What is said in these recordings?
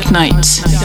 Dark Knight.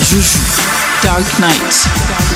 Juju. Dark Knight.